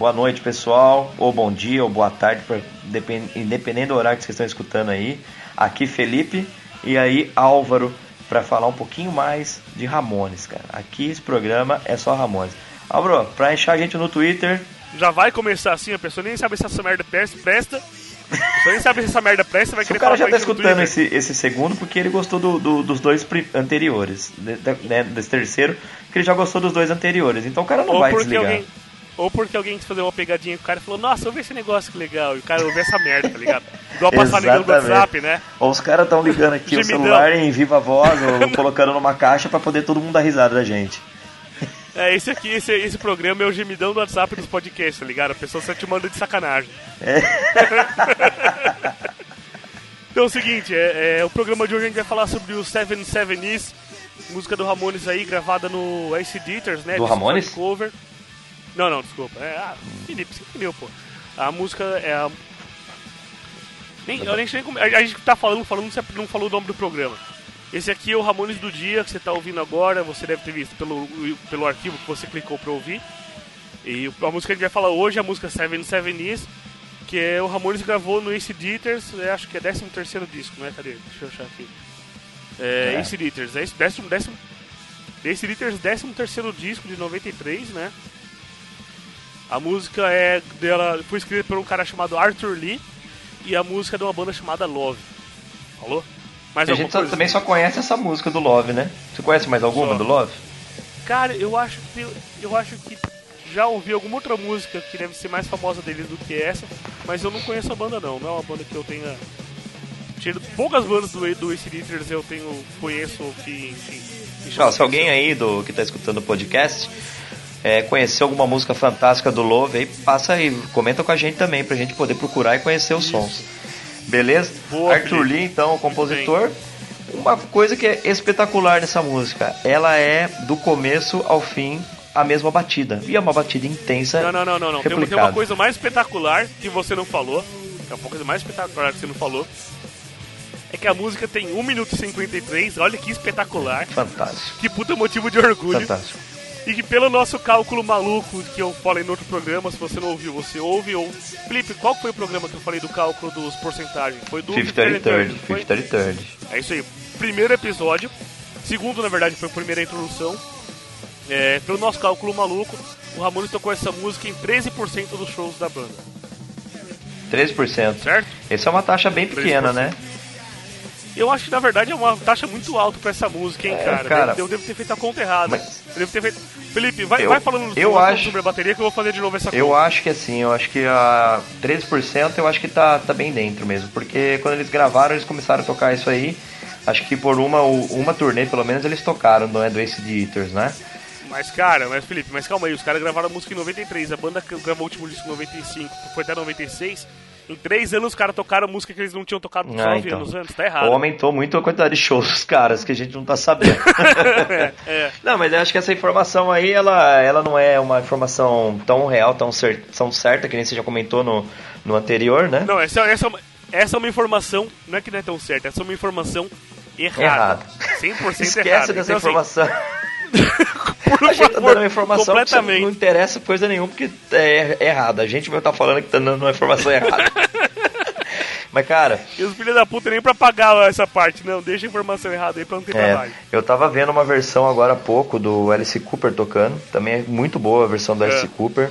Boa noite, pessoal, ou bom dia, ou boa tarde, independente do horário que vocês estão escutando aí. Aqui Felipe e aí Álvaro para falar um pouquinho mais de Ramones, cara. Aqui esse programa é só Ramones. Álvaro, pra achar a gente no Twitter. Já vai começar assim, a pessoa nem sabe se essa merda presta. A pessoa nem sabe se essa merda presta, vai querer O cara já tá escutando esse, esse segundo porque ele gostou do, do, dos dois anteriores, de, de, né, desse terceiro, porque ele já gostou dos dois anteriores. Então o cara não Ou vai desligar. Alguém ou porque alguém quis fazer uma pegadinha com o cara e falou, nossa, ouve esse negócio que legal. E o cara ouve essa merda, tá ligado? Igual passar ligando no WhatsApp, né? Ou os caras estão ligando aqui o celular em viva voz ou colocando numa caixa para poder todo mundo dar risada da gente. É, esse aqui, esse, esse programa é o gemidão do WhatsApp dos podcasts, tá ligado? A pessoa só te manda de sacanagem. É. então é o seguinte, é, é, o programa de hoje a gente vai falar sobre o Seven Seven Is, música do Ramones aí, gravada no Ice Dieters, né? Do Ramones? Cover. Não, não, desculpa. É, ah, Felipe, você entendeu, pô. A música é a. Nem, a, gente nem, a gente tá falando, falando, você não falou o nome do programa. Esse aqui é o Ramones do Dia, que você tá ouvindo agora, você deve ter visto pelo, pelo arquivo que você clicou pra ouvir. E a música que a gente vai falar hoje é a música Seven Seven Is, que é o Ramones gravou no Ace Dieters, acho que é 13 terceiro disco, né? Cadê? Deixa eu achar aqui. É, é. Ace Dieters, é décimo, décimo, Ace Dieters 13 terceiro disco de 93, né? A música é dela foi escrita por um cara chamado Arthur Lee e a música é de uma banda chamada Love. Falou? Mas a gente só, também só conhece essa música do Love, né? Você conhece mais alguma só. do Love? Cara, eu acho que eu acho que já ouvi alguma outra música que deve ser mais famosa deles do que essa, mas eu não conheço a banda não. Não é uma banda que eu tenha tido poucas bandas do do AC eu tenho conheço que enfim. Não, se alguém aí do que está escutando o podcast é, conhecer alguma música fantástica do Love, aí passa aí, comenta com a gente também, pra gente poder procurar e conhecer os Isso. sons. Beleza? Boa, Arthur Lee, então, o compositor. Uma coisa que é espetacular nessa música, ela é do começo ao fim a mesma batida. E é uma batida intensa. Não, não, não, não. não. Tem, tem, uma coisa mais espetacular que você não falou. É uma coisa mais espetacular que você não falou. É que a música tem 1 minuto e 53. Olha que espetacular. Fantástico. Que puta motivo de orgulho. Fantástico. E que pelo nosso cálculo maluco que eu falei no outro programa, se você não ouviu, você ouve ou. Felipe, qual foi o programa que eu falei do cálculo dos porcentagens? Foi do 50 Third, 50 Third. É isso aí. Primeiro episódio. Segundo, na verdade, foi a primeira introdução. É, pelo nosso cálculo maluco, o Ramones tocou essa música em 13% dos shows da banda. 13%. Certo? Essa é uma taxa bem pequena, 13%. né? Eu acho que na verdade é uma taxa muito alta pra essa música, hein, é, cara. cara. Eu devo ter feito a conta errada. Mas... Eu devo ter feito. Felipe, vai, eu, vai falando eu acho, sobre a bateria que eu vou fazer de novo essa conta. Eu acho que assim, eu acho que a 13% eu acho que tá, tá bem dentro mesmo. Porque quando eles gravaram, eles começaram a tocar isso aí. Acho que por uma, uma turnê, pelo menos, eles tocaram, não é? Do Ace Eaters, né? Mas, cara, mas Felipe, mas calma aí, os caras gravaram a música em 93, a banda gravou o último disco em 95, foi até 96. Em três anos os caras tocaram música que eles não tinham tocado nos ah, nove então. anos antes, tá errado. Ou aumentou muito a quantidade de shows dos caras, que a gente não tá sabendo. é, é. Não, mas eu acho que essa informação aí, ela, ela não é uma informação tão real, tão, cer tão certa, que nem você já comentou no, no anterior, né? Não, essa, essa, essa é uma informação, não é que não é tão certa, essa é uma informação errada. Errada. 100% Esquece errada. dessa então, assim, informação. Assim, Por a gente tá dando uma informação que não interessa coisa nenhuma, porque é, é errada. A gente vai estar tá falando que tá dando uma informação errada. Mas, cara. E os filhos da puta nem pra pagar essa parte, não. Deixa a informação errada aí pra não ter é, trabalho. Eu tava vendo uma versão agora há pouco do Alice Cooper tocando. Também é muito boa a versão do é. Alice Cooper.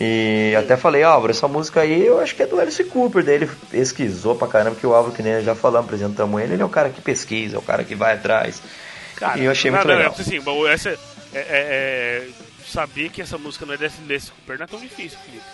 E até falei, Álvaro, essa música aí eu acho que é do Alice Cooper. Daí ele pesquisou pra caramba, que o Álvaro, que nem já falamos, apresentamos ele, ele é o cara que pesquisa, é o cara que vai atrás. Cara, e eu achei não, muito não, legal. Não, assim, bom, essa, é, é, é, saber que essa música não é desse, desse Cooper não é tão difícil, Felipe.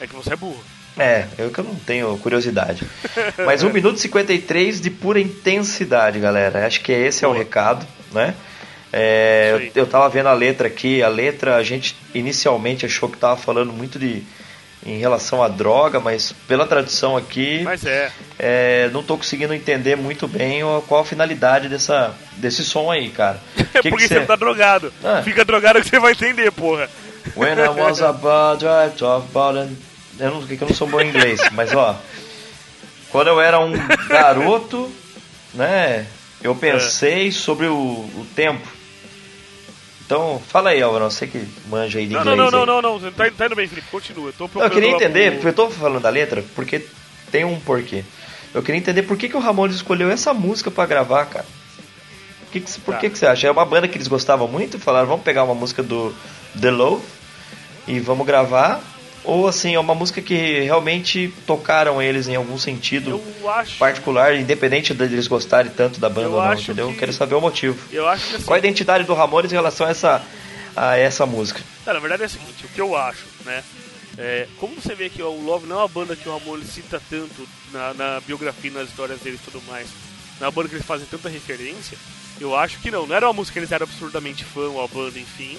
É que você é burro. É, eu que eu não tenho curiosidade. Mas 1 minuto e 53 de pura intensidade, galera. Acho que esse é o recado, né? É, eu, eu tava vendo a letra aqui, a letra a gente inicialmente achou que tava falando muito de em relação à droga, mas pela tradução aqui, mas é. é não tô conseguindo entender muito bem qual a finalidade dessa, desse som aí, cara. É que porque que você... tá drogado. Ah. Fica drogado que você vai entender, porra. When I was about to talk about Eu não, eu não sou bom em inglês, mas ó. Quando eu era um garoto, né? Eu pensei é. sobre o, o tempo. Então, fala aí, Álvaro, você que manja aí de não, inglês. Não, não, não, não, não, tá, tá indo bem, Felipe, continua. Eu, não, eu queria entender, porque eu tô falando da letra, porque tem um porquê. Eu queria entender por que, que o Ramones escolheu essa música para gravar, cara. Que que, por tá. que, que você acha? É uma banda que eles gostavam muito falaram, vamos pegar uma música do The Love e vamos gravar ou assim, é uma música que realmente tocaram eles em algum sentido acho... particular, independente deles gostarem tanto da banda eu ou não, entendeu? Que... Quero saber o motivo. Eu acho que assim... Qual a identidade do Ramones em relação a essa, a essa música? É, na verdade é o seguinte, o que eu acho, né? É, como você vê que o Love não é uma banda que o Ramones cita tanto na, na biografia, nas histórias deles e tudo mais, não é banda que eles fazem tanta referência, eu acho que não. Não era uma música que eles eram absurdamente fã, ou a banda, enfim.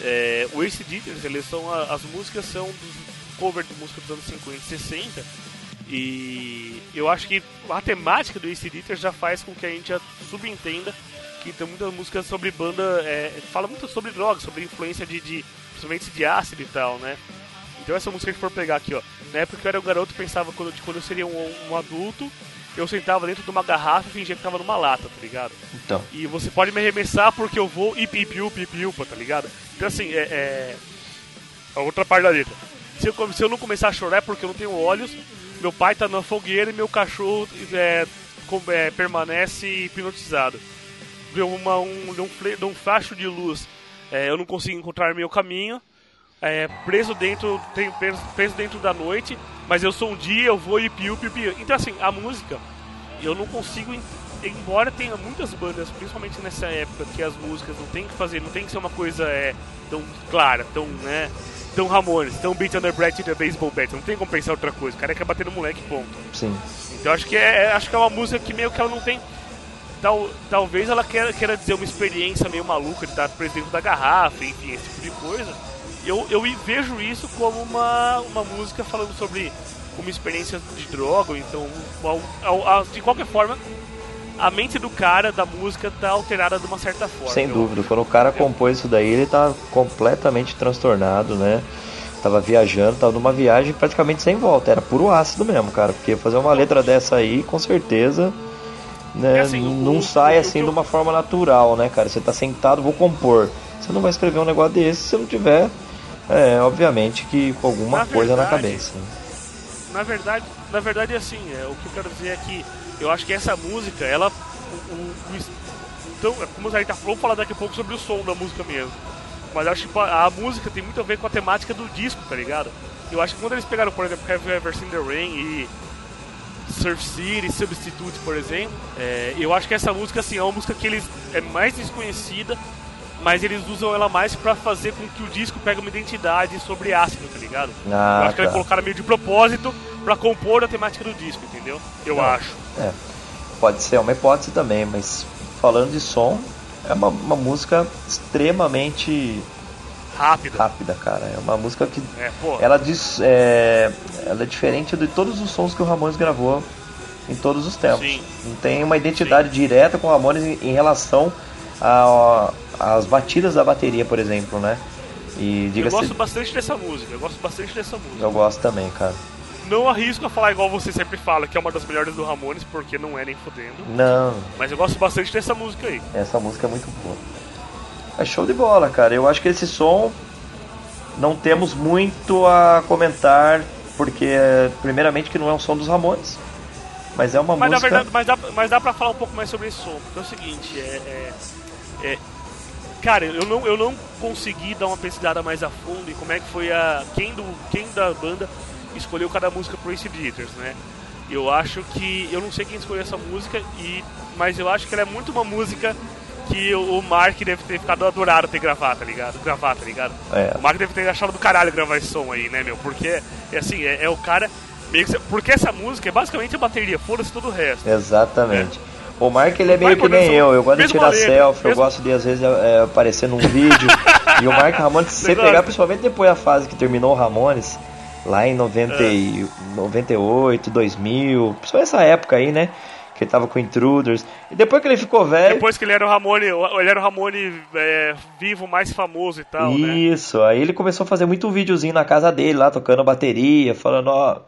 É, o Ace Ditters, eles são as músicas são dos cover de música dos anos 50 e 60. E eu acho que a temática do Ace Ditters já faz com que a gente já subentenda que tem muitas músicas sobre banda. É, fala muito sobre drogas, sobre influência de, de. principalmente de ácido e tal, né? Então essa música que for pegar aqui, ó. Na época eu era um garoto, pensava quando, quando eu seria um, um adulto, eu sentava dentro de uma garrafa e fingia que tava numa lata, tá ligado? Então. E você pode me arremessar porque eu vou e pipiu, pipiu, tá ligado? Então assim, é, é. A outra parte da letra. Se eu, se eu não começar a chorar é porque eu não tenho olhos, meu pai tá na fogueira e meu cachorro é, com, é, permanece hipnotizado. De, uma, um, um, um facho de luz, é, eu não consigo encontrar meu caminho. É, preso dentro preso, preso, dentro da noite, mas eu sou um dia, eu vou e piu, piu, piu. Então assim, a música, eu não consigo, embora tenha muitas bandas, principalmente nessa época, que as músicas não tem que fazer, não tem que ser uma coisa é, tão clara, tão, né, tão Ramones, tão Beat Under Breath e The Baseball Bat, não tem como pensar outra coisa, o cara quer bater no moleque, ponto. Sim. Então acho que é, é, acho que é uma música que meio que ela não tem Tal, talvez ela queira, queira dizer uma experiência meio maluca de estar preso dentro da garrafa, enfim, esse tipo de coisa eu, eu vejo isso como uma, uma música falando sobre uma experiência de droga, então, de qualquer forma, a mente do cara da música tá alterada de uma certa forma. Sem dúvida, quando o cara compôs isso daí, ele tá completamente transtornado, né? Tava viajando, tava numa viagem praticamente sem volta, era puro ácido mesmo, cara, porque fazer uma letra dessa aí, com certeza, né, assim, não o, sai o, assim o, de uma forma natural, né, cara? Você tá sentado, vou compor. Você não vai escrever um negócio desse se não tiver é, obviamente que com alguma na coisa verdade, na cabeça. Na verdade, na verdade assim, é, o que eu quero dizer é que eu acho que essa música, ela. O, o, então, é como a gente tá, vamos falar daqui a pouco sobre o som da música mesmo. Mas acho que a, a música tem muito a ver com a temática do disco, tá ligado? Eu acho que quando eles pegaram, por exemplo, Have You Ever Seen The Rain e Surf City, Substitute, por exemplo, é, eu acho que essa música assim, é uma música que eles é mais desconhecida mas eles usam ela mais para fazer com que o disco pegue uma identidade sobre ácido, tá ligado? Ah, eu acho que tá. eles colocaram meio de propósito para compor a temática do disco, entendeu? Eu acho. É. Pode ser uma hipótese também, mas falando de som, é uma, uma música extremamente rápida. Rápida, cara. É uma música que é, ela diz, é, ela é diferente de todos os sons que o Ramones gravou em todos os tempos. Sim. Não tem uma identidade Sim. direta com o Ramones em, em relação a, as batidas da bateria, por exemplo, né? E diga Eu gosto bastante dessa música, eu gosto bastante dessa música. Eu gosto também, cara. Não arrisco a falar igual você sempre fala, que é uma das melhores do Ramones, porque não é nem fodendo. Não. Mas eu gosto bastante dessa música aí. Essa música é muito boa. É show de bola, cara. Eu acho que esse som não temos muito a comentar, porque primeiramente que não é um som dos Ramones. Mas é uma mas música. Verdade, mas, dá, mas dá pra falar um pouco mais sobre esse som, porque é o seguinte, é, é, é Cara, eu não, eu não consegui dar uma pesquisada mais a fundo em como é que foi a. Quem, do, quem da banda escolheu cada música pro Ace Beaters, né? Eu acho que. Eu não sei quem escolheu essa música, e, mas eu acho que ela é muito uma música que o Mark deve ter ficado adorado ter gravado, tá ligado? Gravar, tá ligado? É. O Mark deve ter achado do caralho gravar esse som aí, né, meu? Porque, é assim, é, é o cara. Porque essa música é basicamente a bateria, foda-se todo o resto. Exatamente. É. O Mark ele é meio que nem eu, eu gosto de tirar selfie, eu gosto de às vezes é, aparecer num vídeo. e o Mark Ramones, se você pegar, principalmente depois da fase que terminou o Ramones, lá em 90, é. 98, 2000, principalmente essa época aí, né? que ele tava com Intruders. E depois que ele ficou velho. Depois que ele era o Ramone, ele era o Ramone é, vivo mais famoso e tal. Né? Isso, né? aí ele começou a fazer muito videozinho na casa dele, lá tocando bateria, falando, ó.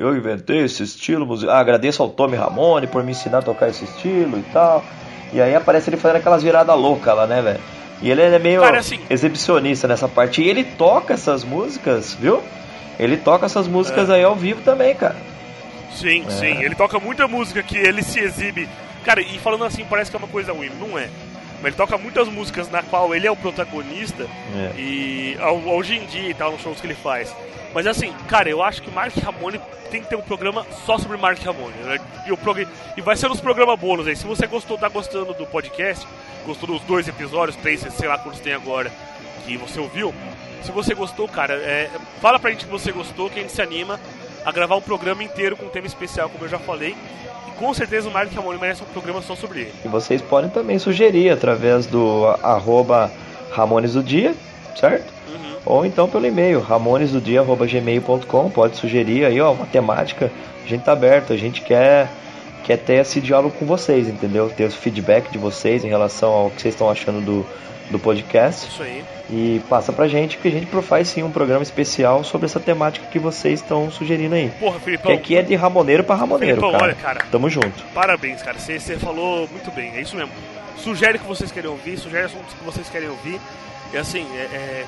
Eu inventei esse estilo musical. Ah, agradeço ao Tommy Ramone por me ensinar a tocar esse estilo e tal. E aí aparece ele fazendo aquelas viradas loucas lá, né, velho? E ele é meio Cara, assim, exibicionista nessa parte. E ele toca essas músicas, viu? Ele toca essas músicas é. aí ao vivo também, cara. Sim, é. sim. Ele toca muita música que ele se exibe. Cara, e falando assim, parece que é uma coisa ruim. Não é. Mas ele toca muitas músicas na qual ele é o protagonista. É. E hoje em dia e tal, nos shows que ele faz. Mas assim, cara, eu acho que Mark Ramone tem que ter um programa só sobre Mark Ramone. Né? E, o prog... e vai ser nos programas bônus aí. Se você gostou, tá gostando do podcast, gostou dos dois episódios, três, sei lá quantos tem agora, que você ouviu. Se você gostou, cara, é... fala pra gente que você gostou, que a gente se anima a gravar um programa inteiro com um tema especial, como eu já falei. E com certeza o Mark Ramone merece um programa só sobre ele. E vocês podem também sugerir através do arroba Ramones do Dia, certo? Uhum. Ou então pelo e-mail, ramonesdodia.gmail.com. Pode sugerir aí, ó, uma temática. A gente tá aberto, a gente quer, quer ter esse diálogo com vocês, entendeu? Ter o feedback de vocês em relação ao que vocês estão achando do, do podcast. Isso aí. E passa pra gente que a gente faz sim um programa especial sobre essa temática que vocês estão sugerindo aí. Porra, Filipão. Que aqui é de ramoneiro pra ramoneiro, Filipão, cara. olha, cara. Tamo junto. Parabéns, cara. Você falou muito bem, é isso mesmo. Sugere o que vocês querem ouvir, sugere assuntos que vocês querem ouvir. E assim, é, é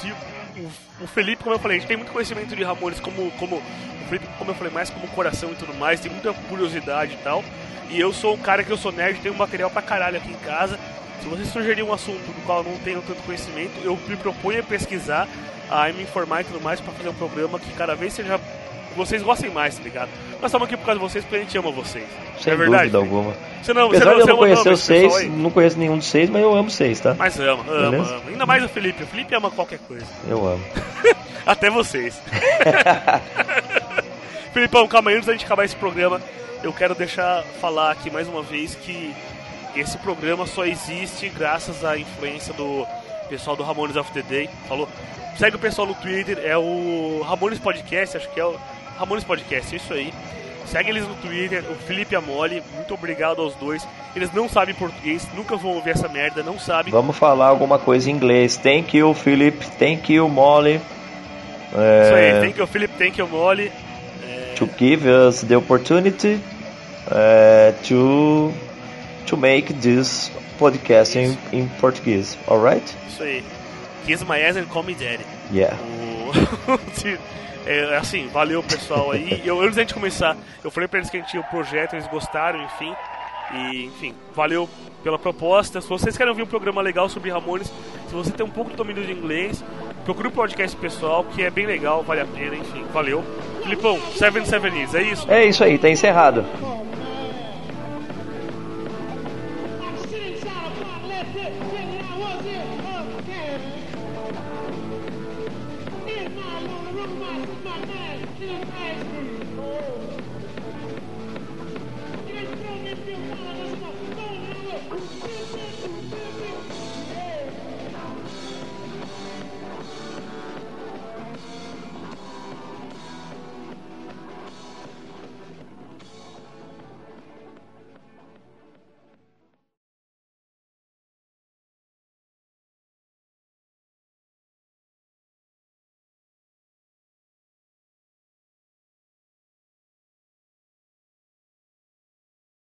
se o, o, Felipe, como eu falei, a gente tem muito conhecimento de Ramones, como, como o Felipe, como eu falei, mais como coração e tudo mais, tem muita curiosidade e tal. E eu sou um cara que eu sou nerd, tenho material pra caralho aqui em casa. Se você sugerir um assunto do qual eu não tenho tanto conhecimento, eu me proponho a pesquisar, a me informar e tudo mais para fazer um programa que cada vez seja vocês gostem mais, tá ligado? Nós estamos aqui por causa de vocês porque a gente ama vocês. Sem é verdade? dúvida alguma. Você não, Apesar você não, de eu não conhecer os seis, não conheço nenhum dos seis, mas eu amo seis, tá? Mas ama, ama, ama. Ainda mais o Felipe. O Felipe ama qualquer coisa. Eu amo. Até vocês. Felipão, calma aí, antes da gente acabar esse programa, eu quero deixar falar aqui mais uma vez que esse programa só existe graças à influência do pessoal do Ramones of the Day. Falou? Segue o pessoal no Twitter, é o Ramones Podcast, acho que é o Ramones Podcast, é isso aí. Segue eles no Twitter, o Felipe e a Molly, muito obrigado aos dois. Eles não sabem português, nunca vão ouvir essa merda, não sabem. Vamos falar alguma coisa em inglês. Thank you, Philip. Thank you, Molly. É... Isso aí, thank you, Philip. Thank you, Molly. É... To give us the opportunity uh, to to make this podcast in, in Portuguese, alright? Isso aí. Kiss my ass and call me daddy. Yeah. O... é, assim, valeu pessoal aí. Eu, antes da gente começar, eu falei pra eles que a gente tinha o um projeto, eles gostaram, enfim. E, enfim, valeu pela proposta. Se vocês querem ouvir um programa legal sobre Ramones, se você tem um pouco de domínio de inglês, procure o um podcast pessoal, que é bem legal, vale a pena, enfim, valeu. Filipão, Seven Seven Years, é isso? É isso aí, tá encerrado.